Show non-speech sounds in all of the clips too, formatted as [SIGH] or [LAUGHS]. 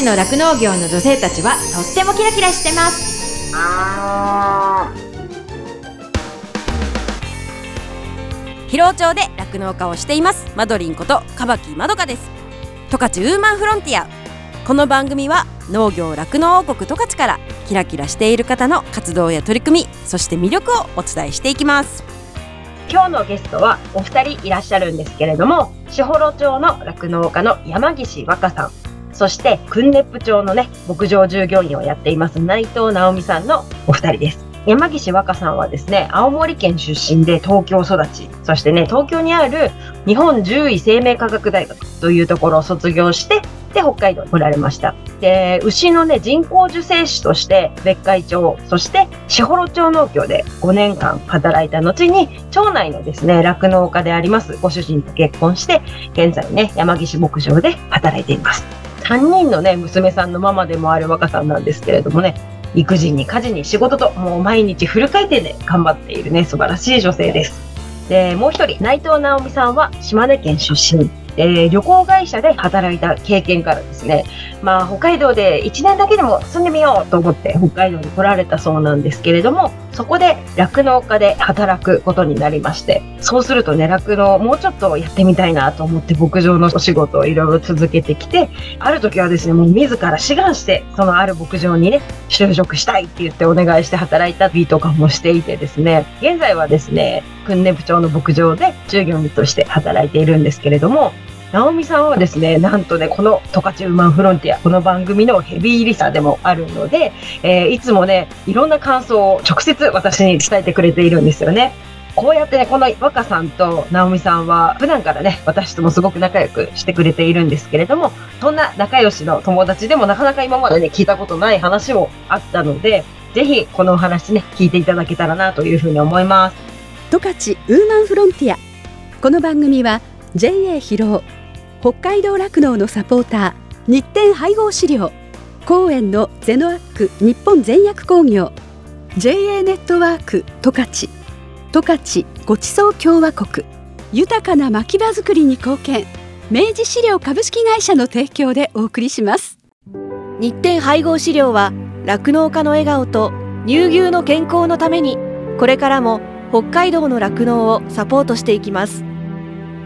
勝の酪農業の女性たちはとってもキラキラしてます。広尾町で酪農家をしています。マドリンことカバキまどかです。十勝ウーマンフロンティア。この番組は農業酪農王国十勝からキラキラしている方の活動や取り組みそして魅力をお伝えしていきます。今日のゲストはお二人いらっしゃるんですけれども士幌町の酪農家の山岸和歌さんそして訓練部町のね牧場従業員をやっています内藤直美さんのお二人です山岸和歌さんはですね、青森県出身で東京育ち、そしてね、東京にある日本獣医生命科学大学というところを卒業して、で、北海道に来られました。で、牛のね、人工授精師として別海町、そして士幌町農協で5年間働いた後に、町内のですね、酪農家でありますご主人と結婚して、現在ね、山岸牧場で働いています。3人のね、娘さんのママでもある若さんなんですけれどもね、育児に家事に仕事ともう毎日フル回転で頑張っているね素晴らしい女性です。でもう一人内藤直美さんは島根県出身えー、旅行会社で働いた経験からですね、まあ、北海道で1年だけでも住んでみようと思って北海道に来られたそうなんですけれども、そこで酪農家で働くことになりまして、そうするとね、酪農もうちょっとやってみたいなと思って牧場のお仕事をいろいろ続けてきて、ある時はですね、もう自ら志願して、そのある牧場にね、就職したいって言ってお願いして働いたりとかもしていてですね、現在はですね、訓練部長の牧場で従業員として働いているんですけれども、直美さんはですね、なんとね、このトカチウーマンフロンティア、この番組のヘビーリサーでもあるので、えー、いつもね、いろんな感想を直接私に伝えてくれているんですよね。こうやってね、この若さんと直美さんは、普段からね、私ともすごく仲良くしてくれているんですけれども、そんな仲良しの友達でもなかなか今までね、聞いたことない話もあったので、ぜひこのお話ね、聞いていただけたらなというふうに思います。十勝ウーマンフロンティア。この番組は JA 広尾北海道酪農のサポーター日展配合資料公園のゼノアック日本全薬工業 JA ネットワーク十勝十勝ごちそう共和国豊かな牧場づくりに貢献明治資料株式会社の提供でお送りします。日展配合資料は酪農家の笑顔と乳牛の健康のためにこれからも北海道の酪農をサポートしていきます。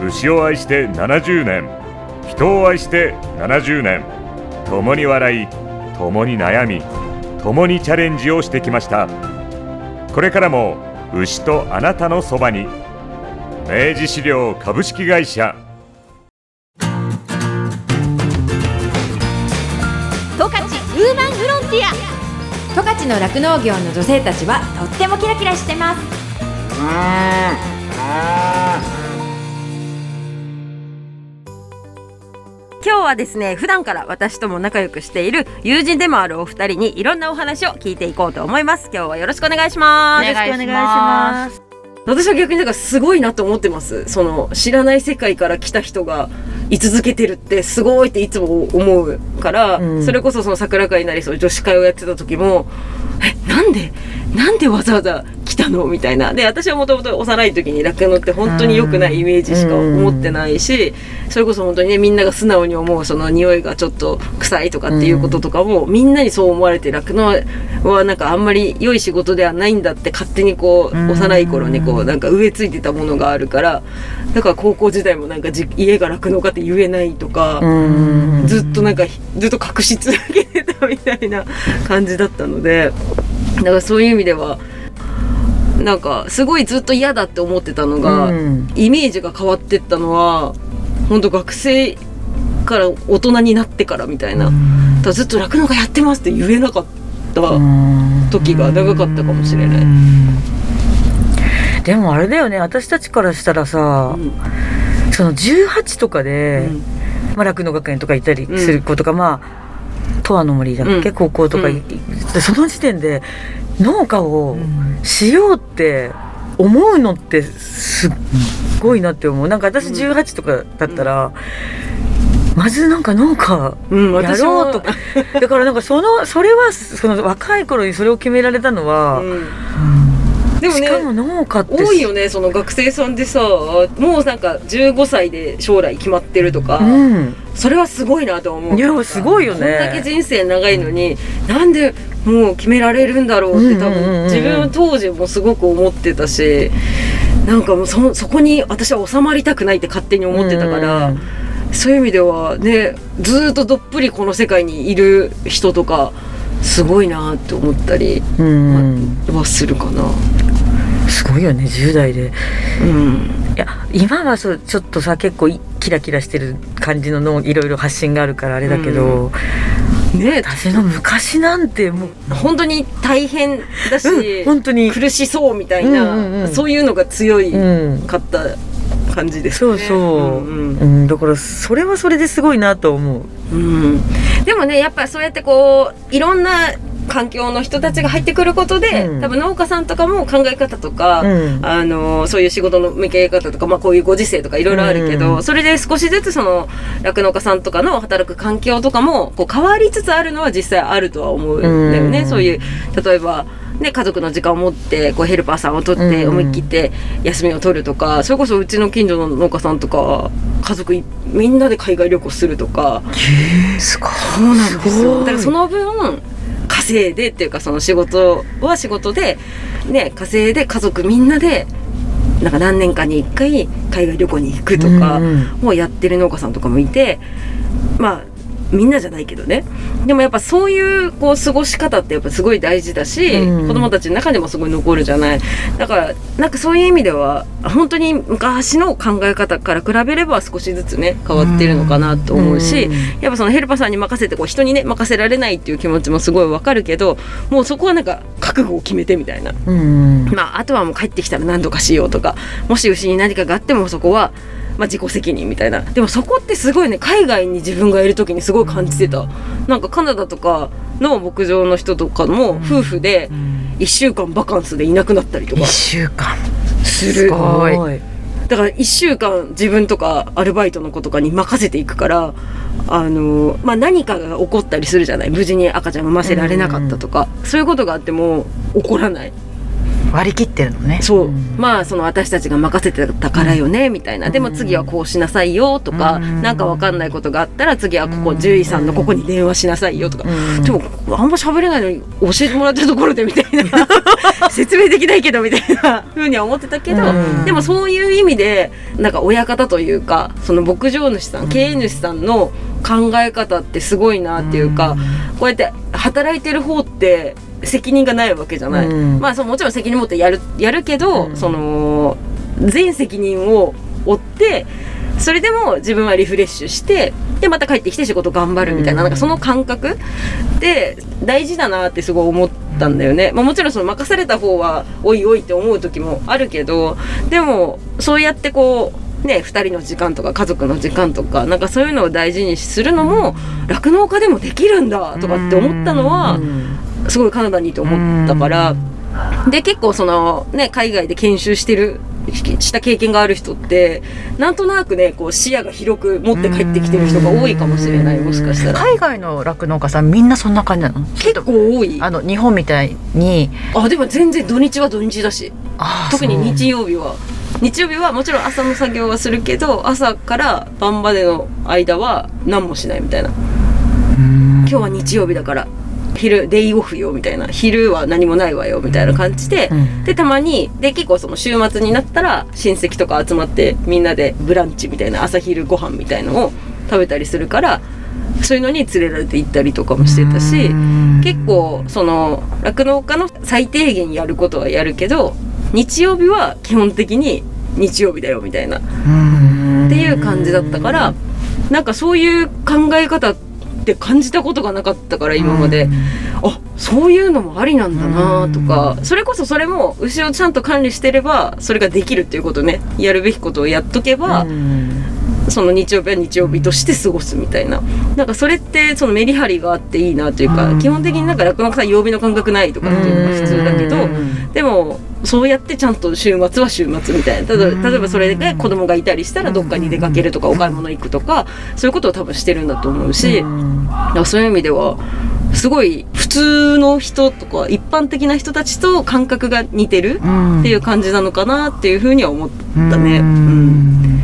牛を愛して70年人を愛して70年共に笑い共に悩み共にチャレンジをしてきました。これからも牛とあなたのそばに明治資料株式会社。十勝ウーマンフロンティア。十勝の酪農業の女性たちはとってもキラキラしてます今日はですね普段から私とも仲良くしている友人でもあるお二人にいろんなお話を聞いていこうと思います。今日はよろしくお願いします。よろしくお願いします。私は逆になんかすごいなと思ってます。その知らない世界から来た人が居続けてるってすごいっていつも思うから、うん、それこそその桜会なりそう女子会をやってた時もえなんでなんでわざわざ来たの？みたいな。で私はもともと幼い時に酪農って本当に良くないイメージしか思ってないしそれこそ本当にねみんなが素直に思うその匂いがちょっと臭いとかっていうこととかもみんなにそう思われて酪農はなんかあんまり良い仕事ではないんだって勝手にこう幼い頃にこうなんか植え付いてたものがあるからだから高校時代もなんか家が酪農家って言えないとかずっとなんかずっと隠し続けてたみたいな感じだったのでだからそういう意味では。なんかすごいずっと嫌だって思ってたのが、うん、イメージが変わってったのは本当学生から大人になってからみたいな、うん、ずっと酪農家やってますって言えなかった時が長かったかもしれない。でもあれだよね。私たちからしたらさ、うん、その18とかで、まあ、酪農学園とか行ったりする子とか、まあ十和の森だっけ、うん。高校とか、うん。でその時点で農家をしようって思うのってすっごいなって思う。なんか私18とかだったら、まずなんか農家うん、やろうとか。[LAUGHS] だからなんかそのそれはその若い頃にそれを決められたのは、うんでもねしかも農家って多いよねその学生さんでさもうなんか15歳で将来決まってるとか、うん。それはすごいなと思う。いやすごいよね。こんだけ人生長いのになんでもう決められるんだろうって多分自分当時もすごく思ってたしなんかもうそそこに私は収まりたくないって勝手に思ってたから、うん。そういう意味ではねずーっとどっぷりこの世界にいる人とかすごいなって思ったりうん。はするかな。すごいよね10代で。うん。いや今はそうちょっとさ結構いキラキラしてる感じののいろいろ発信があるからあれだけど、ね私の昔なんてもう本当に大変だし、うん本当に。苦しそうみたいな、うんうんうん。そういうのが強いうんかった感じですね。そうそう、うん。うんだからそれはそれですごいなと思う。うん。でもねやっぱそうやってこういろんな環境の人たちが入ってくることで、うん。多分農家さんとかも考え方とか、うん。あのそういう仕事の向け方とか、まあ、こういうご時世とかいろいろあるけど、うん。それで少しずつその酪農家さんとかの働く環境とかもこう変わりつつあるのは実際あるとは思うんだよね、うん。そういう例えば。ね、家族の時間を持ってこうヘルパーさんを取ってうん。思い切って休みを取るとかそれこそうちの近所の農家さんとか家族いみんなで海外旅行するとか。すごい。そうなんですよ。だからその分稼いでっていうかその仕事は仕事でね稼いで家族みんなでなんか何年かに1回海外旅行に行くとかうんをやってる農家さんとかもいてまあみんなじゃないけどね。でもやっぱそういうこう過ごし方ってやっぱすごい大事だし、うん。子供たちの中でもすごい残るじゃない。だからなんかそういう意味では本当に昔の考え方から比べれば少しずつね変わってるのかなと思うし、うん。やっぱそのヘルパーさんに任せてこう人にね任せられないっていう気持ちもすごいわかるけどもうそこはなんか覚悟を決めてみたいな。うん。まあ、あとはもう帰ってきたら何とかしようとかもし牛に何かがあってもそこは、まあ、自己責任みたいな。でもそこってすごいね海外に自分がいる時にすごい感じてた、なんかカナダとかの牧場の人とかも夫婦で1週間バカンスでいなくなったりとか。一週間。するすごい。だから1週間自分とかアルバイトの子とかに任せていくからあの、まあ、何かが起こったりするじゃない。無事に赤ちゃん産ませられなかったとか、そういうことがあっても起こらない割り切ってるのね。そう、まあその私たちが任せてたからよねみたいな、でも次はこうしなさいよとか、うん。なんかわかんないことがあったら次はここ獣医さんのここに電話しなさいよとか、うん。でもあんま喋れないのに教えてもらってるところでみたいな。[LAUGHS] 説明できないけどみたいなふうには思ってたけど、うん。でもそういう意味でなんか親方というかその牧場主さん経営主さんの考え方ってすごいなっていうか、こうやって働いてる方って責任がないわけじゃない、うん。まあそうもちろん責任持ってやるやるけど、うん。その全責任を負ってそれでも自分はリフレッシュしてでまた帰ってきて仕事頑張るみたいな,、うん。なんかその感覚って大事だなってすごい思ったんだよね、まあ、もちろんその任された方はおいおいって思う時もあるけどでもそうやってこうね、2人の時間とか家族の時間とかなんかそういうのを大事にするのも酪農家でもできるんだとかって思ったのはすごいカナダにいて思ったからで結構そのね海外で研修してるした経験がある人ってなんとなくねこう視野が広く持って帰ってきてる人が多いかもしれないもしかしたら。海外の酪農家さんみんなそんな感じなの？結構多い。あの日本みたいに。あでも全然土日は土日だし。特に日曜日は。日曜日はもちろん朝の作業はするけど朝から晩までの間は何もしないみたいな。今日は日曜日だから昼デイオフよみたいな。昼は何もないわよみたいな感じで、うん。でたまにで結構その週末になったら親戚とか集まってみんなでブランチみたいな朝昼ご飯みたいのを食べたりするからそういうのに連れられて行ったりとかもしてたし結構その酪農家の最低限やることはやるけど日曜日は基本的に日曜日だよみたいな。っていう感じだったからなんかそういう考え方って感じたことがなかったから今まで。あそういうのもありなんだなとかそれこそそれも牛をちゃんと管理してればそれができるっていうことね。やるべきことをやっとけばその日曜日は日曜日として過ごすみたいな。なんかそれってそのメリハリがあっていいなというか、基本的になんか酪農家さん曜日の感覚ないとかっていうのが普通だけど、でもそうやってちゃんと週末は週末みたいな。例えば例えばそれで子供がいたりしたらどっかに出かけるとかお買い物行くとかそういうことを多分してるんだと思うし、そういう意味ではすごい普通の人とか一般的な人たちと感覚が似てるっていう感じなのかなっていうふうには思ったね。うん。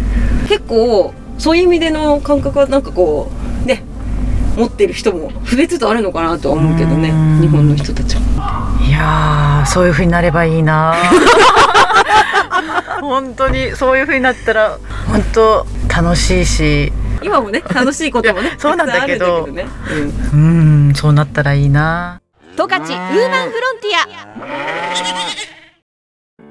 結構そういう意味での感覚はなんかこうね持ってる人も増えつつあるのかなとは思うけどね。日本の人たちは。いやーそういう風になればいいな。[LAUGHS] 本当にそういう風になったら本当楽しいし。今もね楽しいこともねそうなんだけど。たくさんあるんだけどね、うん。うんそうなったらいいな。十勝ウーマンフロンティア。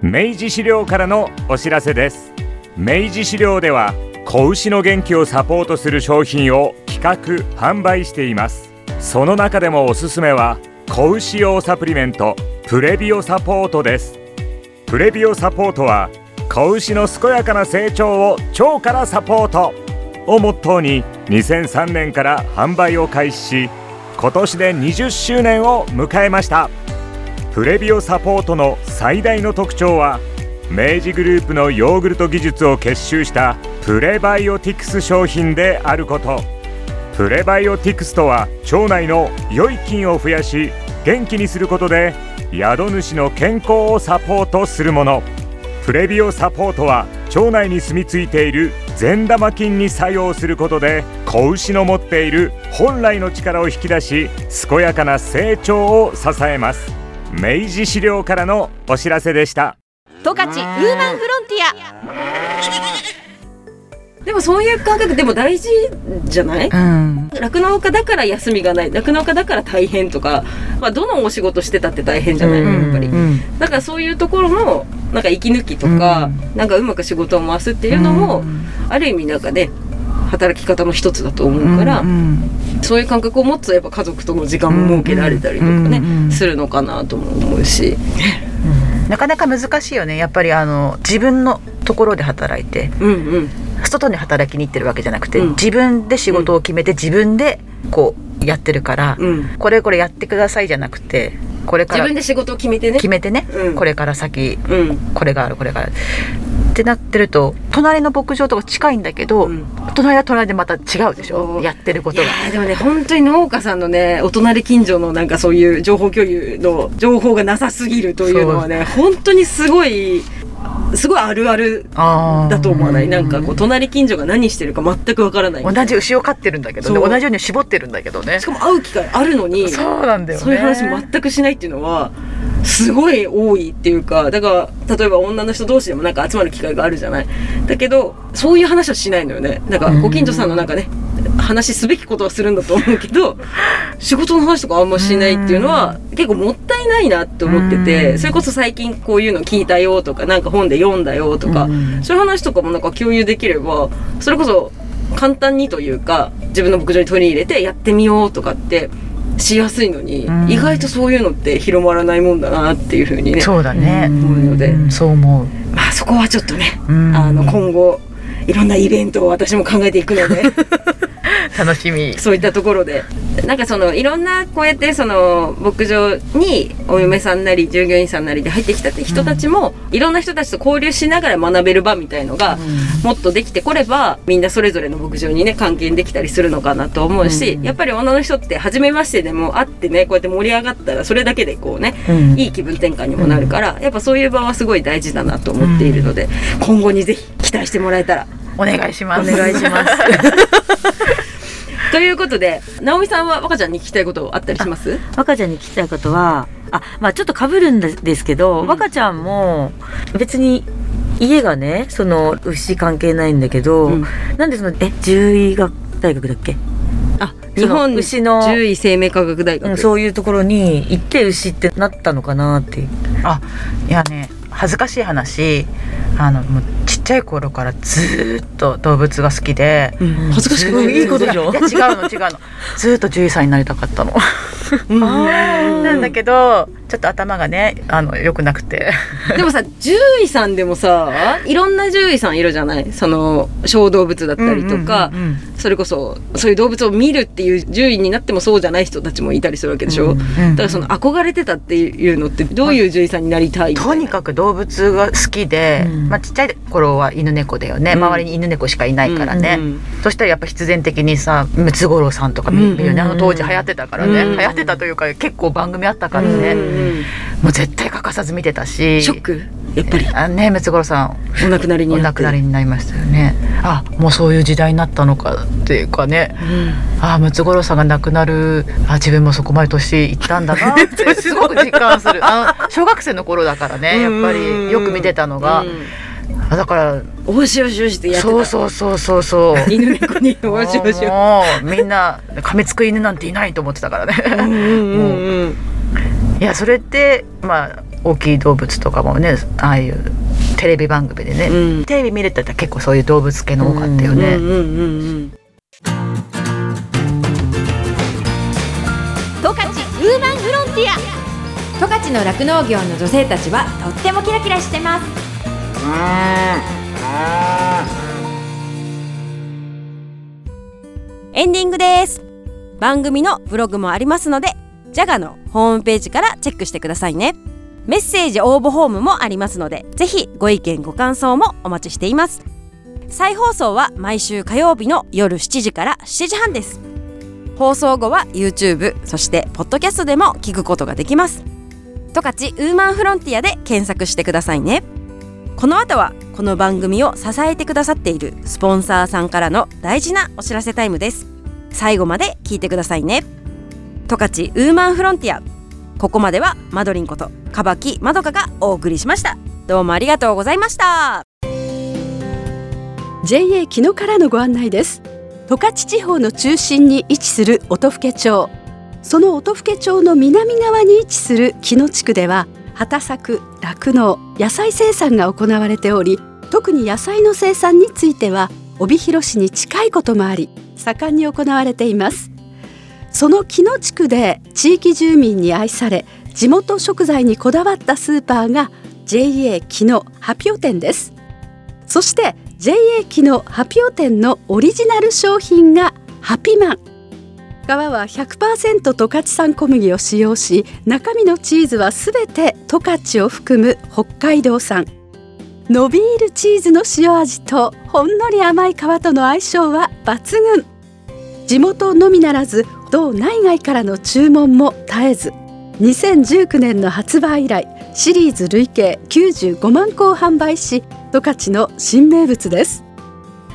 明治資料からのお知らせです。明治資料では子牛の元気をサポートする商品を企画販売しています。その中でもおすすめは子牛用サプリメントプレビオサポートです。プレビオサポートは子牛の健やかな成長を腸からサポートをモットーに2003年から販売を開始し今年で20周年を迎えました。プレビオサポートの最大の特徴は明治グループのヨーグルト技術を結集したプレバイオティクス商品であること。プレバイオティクスとは腸内の良い菌を増やし元気にすることで宿主の健康をサポートするもの。プレビオサポートは腸内に住み着いている善玉菌に作用することで子牛の持っている本来の力を引き出し健やかな成長を支えます。明治資料からのお知らせでした。十勝ウーマンフロンティア。でもそういう感覚でも大事じゃない？うん。酪農家だから休みがない。酪農家だから大変とか、まあ、どのお仕事してたって大変じゃない、やっぱり。うん。だからそういうところのなんか息抜きとか、なんかうまく仕事を回すっていうのも、ある意味なんかね働き方の一つだと思うから、うん。そういう感覚を持つとやっぱ家族との時間も設けられたりとかね、うん。うん。するのかなとも思うし、なかなか難しいよね。やっぱりあの自分のところで働いてうんうん、外に働きに行ってるわけじゃなくて、うん。自分で仕事を決めて自分でこうやってるから、うん、これこれやってくださいじゃなくてこれから自分で仕事を決めてね。決めてね、うん。これから先うん。これがあるこれがある。ってなってると隣の牧場とか近いんだけど、うん。隣は隣でまた違うでしょ？やってるこいとがでもね本当に農家さんのねお隣近所のなんかそういう情報共有の情報がなさすぎるというのはね本当にすごいすごいあるあるだと思わない？なんかこう隣近所が何してるか全くわからない。同じ牛を飼ってるんだけどね。同じように絞ってるんだけどね。しかも会う機会あるのにそうなんだよね。そういう話全くしないっていうのはすごい多いっていうかだから例えば女の人同士でもなんか集まる機会があるじゃない？だけどそういう話はしないのよね。なんかご近所さんのなんかね話すべきことはするんだと思うけど仕事の話とかあんましないっていうのは結構もったいないなって思っててそれこそ最近こういうの聞いたよとかなんか本で読んだよとかそういう話とかもなんか共有できればそれこそ簡単にというか自分の牧場に取り入れてやってみようとかってしやすいのに、うん。意外とそういうのって広まらないもんだなっていうふうにねそうだね、思うので、うん。そう思う、まあそこはちょっとね、うん。あの今後いろんなイベントを私も考えていくので [LAUGHS] 楽しみ。そういったところで。なんかそのいろんなこうやってその牧場にお嫁さんなり従業員さんなりで入ってきたって人たちも、いろんな人たちと交流しながら学べる場みたいのが、もっとできてこればみんなそれぞれの牧場にね関係できたりするのかなと思うし、やっぱり女の人って初めましてでも会ってねこうやって盛り上がったらそれだけでこうね、うん。いい気分転換にもなるから、やっぱそういう場はすごい大事だなと思っているので、今後にぜひ期待してもらえたら。お願いします。お願いします。[LAUGHS] ということで直美さんは若ちゃんに聞きたいことあったりします？若ちゃんに聞きたいことはあまあちょっとかぶるんですけど、うん。若ちゃんも別に家がねその牛関係ないんだけど、うん。なんでそのえ獣医学大学だっけ、あ日本牛の獣医生命科学大学、うん、そういうところに行って牛ってなったのかなっていう。あいやね恥ずかしい話。あのもうちっちゃい頃からずーっと動物が好きで、うん恥ずかしくない。いいことでしょ。いや違うの違うの。ずーっと獣医さんになりたかったの [LAUGHS] なんだけどちょっと頭がねあの良くなくて。[LAUGHS] でもさ獣医さんでもさいろんな獣医さんいるじゃない？その小動物だったりとか、うんうんうんそれこそそういう動物を見るっていう獣医になってもそうじゃない人たちもいたりするわけでしょ、うんだからその憧れてたっていうのってどういう獣医さんになりたいみたいな？とにかく動物が好きで、うん。まあ、ちっちゃい頃は犬猫だよね、うん。周りに犬猫しかいないからね、うんうんそしたらやっぱ必然的にさムツゴロウさんとか見るよね、あの当時流行ってたからね、うん流行ってたというか結構番組あったからね、うんうんもう絶対欠かさず見てたし。ショック？やっぱり？あねムツゴロウさん。お亡くなりにお亡くなりになりましたよね。あもうそういう時代になったのかっていうかね。あムツゴロウさんが亡くなる。あ自分もそこまで年いったんだなって [LAUGHS] すごく実感する。あの小学生の頃だからねやっぱりよく見てたのが、あだからうんおしよしよしってやってた。そうそうそうそうそう。犬猫におしよしよもうみんな噛みつく犬なんていないと思ってたからね。うんうんうんいやそれってまあ大きい動物とかもねああいうテレビ番組でね、うん。テレビ見れてたら結構そういう動物系の多かったよね、うんうんうんうん。十勝ウーマンフロンティア。十勝の酪農業の女性たちはとってもキラキラしてますエンディングです。番組のブログもありますのでジャガのホームページからチェックしてくださいね。メッセージ応募フォームもありますのでぜひご意見ご感想もお待ちしています。再放送は毎週火曜日の夜7時から7時半です。放送後は YouTube そしてポッドキャストでも聞くことができます。十勝ウーマンフロンティアで検索してくださいね。この後はこの番組を支えてくださっているスポンサーさんからの大事なお知らせタイムです。最後まで聞いてくださいね。十勝ウーマンフロンティア。ここまではマドリンことかばきまどかがお送りしました。どうもありがとうございました。JA 木野からのご案内です。十勝地方の中心に位置する音更町。その音更町の南側に位置する木野地区では畑作酪農野菜生産が行われており特に野菜の生産については帯広市に近いこともあり盛んに行われています。その木野地区で地域住民に愛され地元食材にこだわったスーパーが JA 木野ハピオ店です。そして JA 木のハピオ店のオリジナル商品がハピマン。皮は100%十勝産小麦を使用し中身のチーズはすべて十勝を含む北海道産。伸びるチーズの塩味とほんのり甘い皮との相性は抜群。地元のみならず道内外からの注文も絶えず。2019年の発売以来シリーズ累計95万個を販売し十勝の新名物です。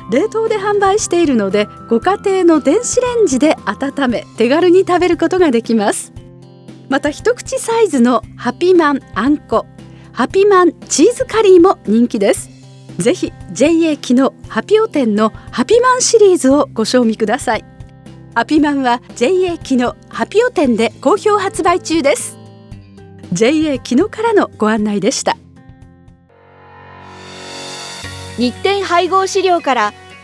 冷凍で販売しているのでご家庭の電子レンジで温め手軽に食べることができます。また一口サイズのハピマンあんこハピマンチーズカリーも人気です。ぜひ JA 木のハピオ店のハピマンシリーズをご賞味ください。ハピマンは JA 木のハピオ店で好評発売中です。JA 木のからのご案内でした。日展配合飼料から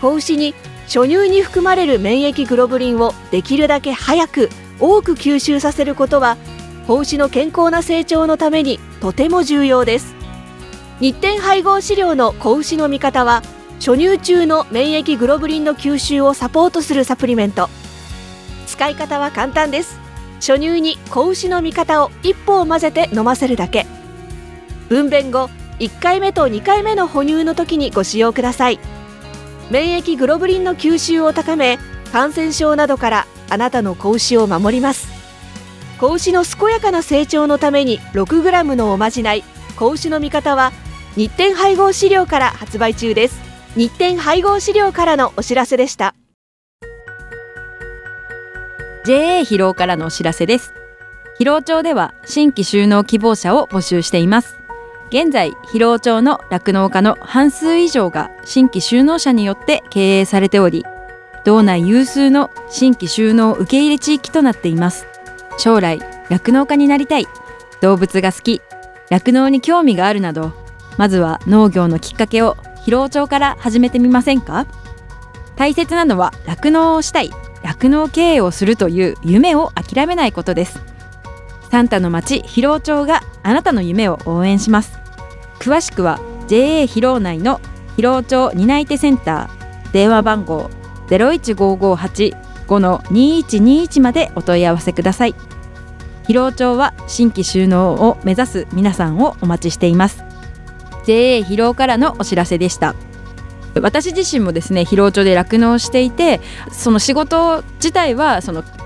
子牛に初乳に含まれる免疫グロブリンをできるだけ早く多く吸収させることは子牛の健康な成長のためにとても重要です。日展配合飼料の子牛の味方は初乳中の免疫グロブリンの吸収をサポートするサプリメント。使い方は簡単です。初乳に子牛の味方を1本混ぜて飲ませるだけ。分娩後1回目と2回目の哺乳の時にご使用ください。免疫グロブリンの吸収を高め感染症などからあなたの子牛を守ります。子牛の健やかな成長のために 6g のおまじない子牛の味方は日展配合飼料から発売中です。日展配合飼料からのお知らせでした。JA 疲労からのお知らせです。広尾町では新規就農希望者を募集しています。現在広尾町の酪農家の半数以上が新規就農者によって経営されており道内有数の新規就農受け入れ地域となっています。将来酪農家になりたい。動物が好き。酪農に興味があるなどまずは農業のきっかけを広尾町から始めてみませんか？大切なのは酪農をしたい。酪農経営をするという夢を諦めないことです。サンタの町広尾町があなたの夢を応援します。詳しくは JA 広尾内の広尾町担い手センター電話番号01558-5-2121までお問い合わせください。広尾町は新規収納を目指す皆さんをお待ちしています。JA 広尾からのお知らせでした。私自身もですね広尾町で酪農していてその仕事自体はその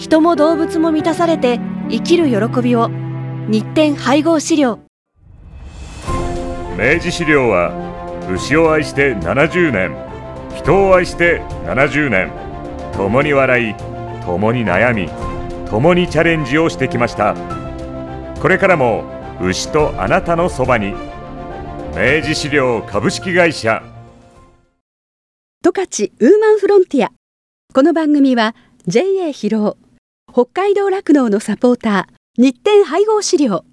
人も動物も満たされて生きる喜びを日展配合飼料。明治資料は牛を愛して70年人を愛して70年共に笑い共に悩み共にチャレンジをしてきました。これからも牛とあなたのそばに明治資料株式会社。十勝ウーマンフロンティア。この番組は JA 広尾北海道酪農のサポーター日展配合資料。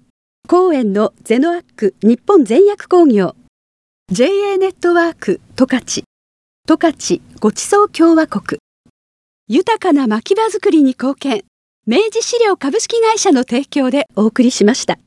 公園のゼノアック日本全薬工業。JA ネットワーク十勝。十勝ごちそう共和国。豊かな牧場づくりに貢献。明治資料株式会社の提供でお送りしました。